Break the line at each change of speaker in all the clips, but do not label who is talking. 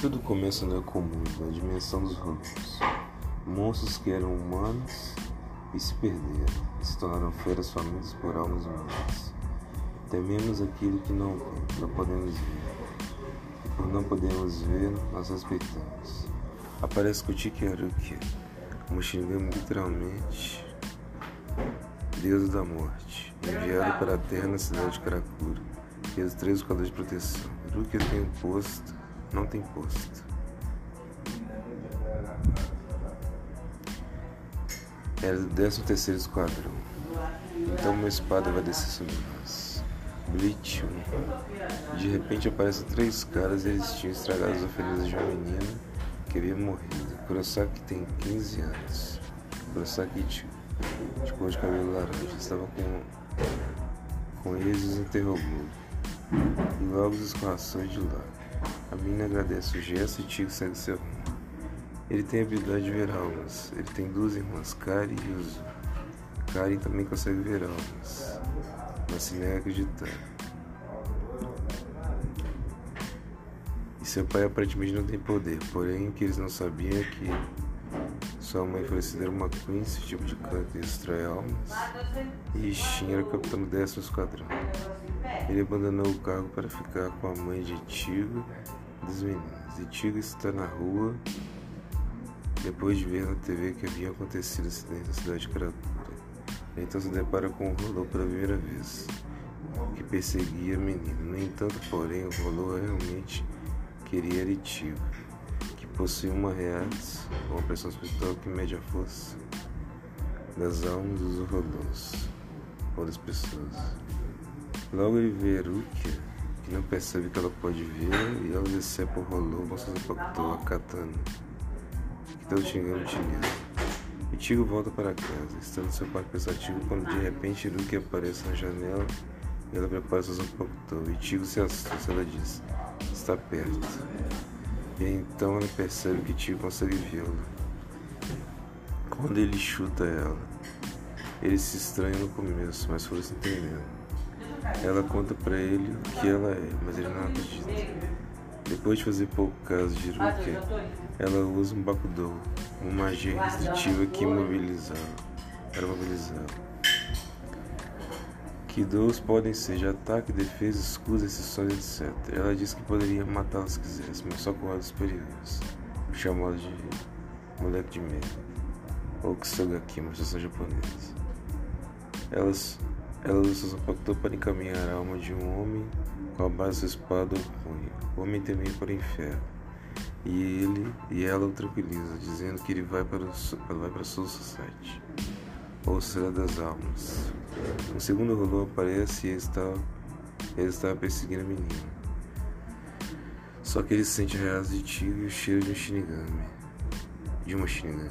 Tudo começa no comum, na dimensão dos robôs. Monstros que eram humanos e se perderam, se tornaram feras famintas por almas humanas. Tememos aquilo que não, não podemos ver, e por não podermos ver, nós respeitamos. Aparece Kutiki Haruki, como xingando literalmente Deus da morte, enviado para a terra na cidade de Karakura, fez três calores de proteção. Haruki tem um posto não tem posto. Era do 13 terceiro esquadrão. Então uma espada vai descer sobre nós. Bleach 1. De repente aparecem três caras e eles tinham estragado as oferendas de uma menina que havia morrido. Kurosaki tem 15 anos. Kurosaki de, de cor de cabelo laranja. Estava com, com eles e os interrogou. E logo os de lado. A menina agradece o gesto e Tico segue seu. Ele tem a habilidade de ver almas. Ele tem duas irmãs, Kari e Yuzu. Karen também consegue ver almas, mas se nega a acreditar. E seu pai aparentemente não tem poder, porém o que eles não sabiam é que sua mãe falecida era uma Queen, esse tipo de canto destrói almas, e Shin era o capitão do décimo esquadrão. Ele abandonou o cargo para ficar com a mãe de Tigo dos meninos. E Tigo está na rua depois de ver na TV que havia acontecido acidente na cidade de Karakura. Então se depara com o Rolô pela primeira vez, que perseguia a menina. No entanto, porém, o Rolô realmente queria Tigo, possui uma reação, uma pressão espiritual que mede a força das almas dos Rolôs ou das pessoas. Logo ele vê Rukia, que não percebe que ela pode ver, e ela decepa o rolô, para a katana, que está xingando o chinês. E Tigo volta para casa, estando seu pai pensativo, quando de repente Rukia aparece na janela e ela prepara seus. E Tigo se assusta, ela diz, está perto. E então ela percebe que Tigo consegue vê-la. Quando ele chuta ela, ele se estranha no começo, mas foi se entendendo. Ela conta para ele o que ela é, mas ele não acredita. Depois de fazer pouco caso de Rukia, ela usa um Bakudou, uma magia restritiva que imobilizava, para imobilizá Que dous podem ser de ataque, defesa, escudo, exceções, etc. Ela disse que poderia matá-la se quisesse, mas só com olhos superiores, chamado de moleque de medo, ou Kusogaki, uma expressão japonesa. Elas ela usa seu factor para encaminhar a alma de um homem com a base da espada ou punho. O homem temia para o inferno. E ele e ela o tranquiliza, dizendo que ele vai para o vai para o Soul Society, ou Sociedade das Almas. Um segundo rolô aparece e ele está, ele está perseguindo a menina. Só que ele sente reais de tiro e o cheiro de um Shinigami. De uma Shinigami.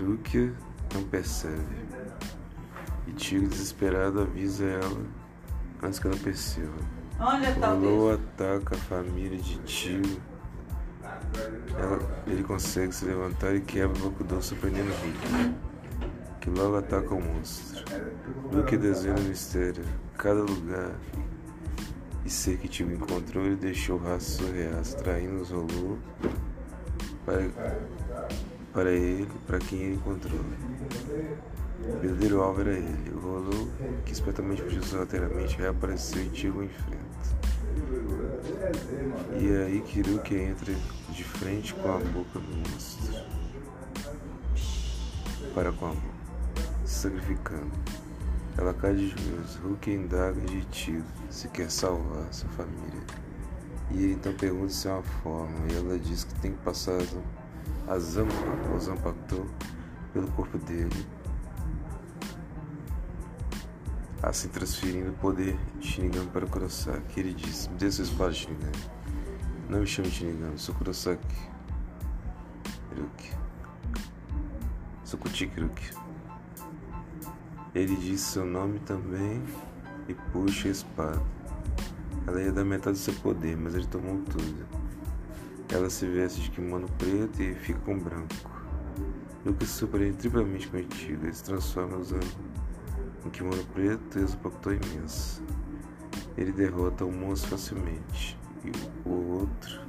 Rukia não percebe. E Tigre, desesperado, avisa ela antes que ela perceba.
Onde está o
Lô ataca a família de Tio. Ela, ele consegue se levantar e quebra o Bakudou surpreendendo Rick, que logo ataca o monstro. Luke desenha o mistério, cada lugar e ser que Tio encontrou, ele deixou o rastro surreal, traindo os rolou para, para ele, para quem ele encontrou. O verdadeiro alvo era ele. O Rolo, que espertamente fugiu lateralmente, reapareceu e Tigo enfrenta. E é aí Kiruki entra de frente com a boca do monstro. Para com a boca, sacrificando. Ela cai de joelhos. Hulk indaga de Tigo se quer salvar sua família. E ele então pergunta se é uma forma. E ela diz que tem que passar a Zampa, ou Zampactor, pelo corpo dele assim transferindo o poder de Shinigami para Kurosaki. Ele disse: Me dê sua espada, Shinigami. Não me chame Shinigami, sou Kurosaki. Hiruki. Sou Kutiki Hiruki. Ele disse seu nome também e puxa a espada. Ela ia dar metade do seu poder, mas ele tomou tudo. Ela se veste de kimono preto e fica com branco. Lucas se surpreende triplamente contigo. Ele se transforma usando um kimono preto e executor imenso. Ele derrota o monstro facilmente. E o outro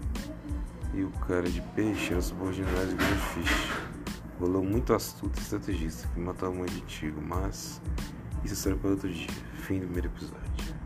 E o cara de peixe era subordinado de Greenfish. Rolou muito astuto e estrategista que matou a mãe de Tigo, mas isso será para outro dia. Fim do primeiro episódio.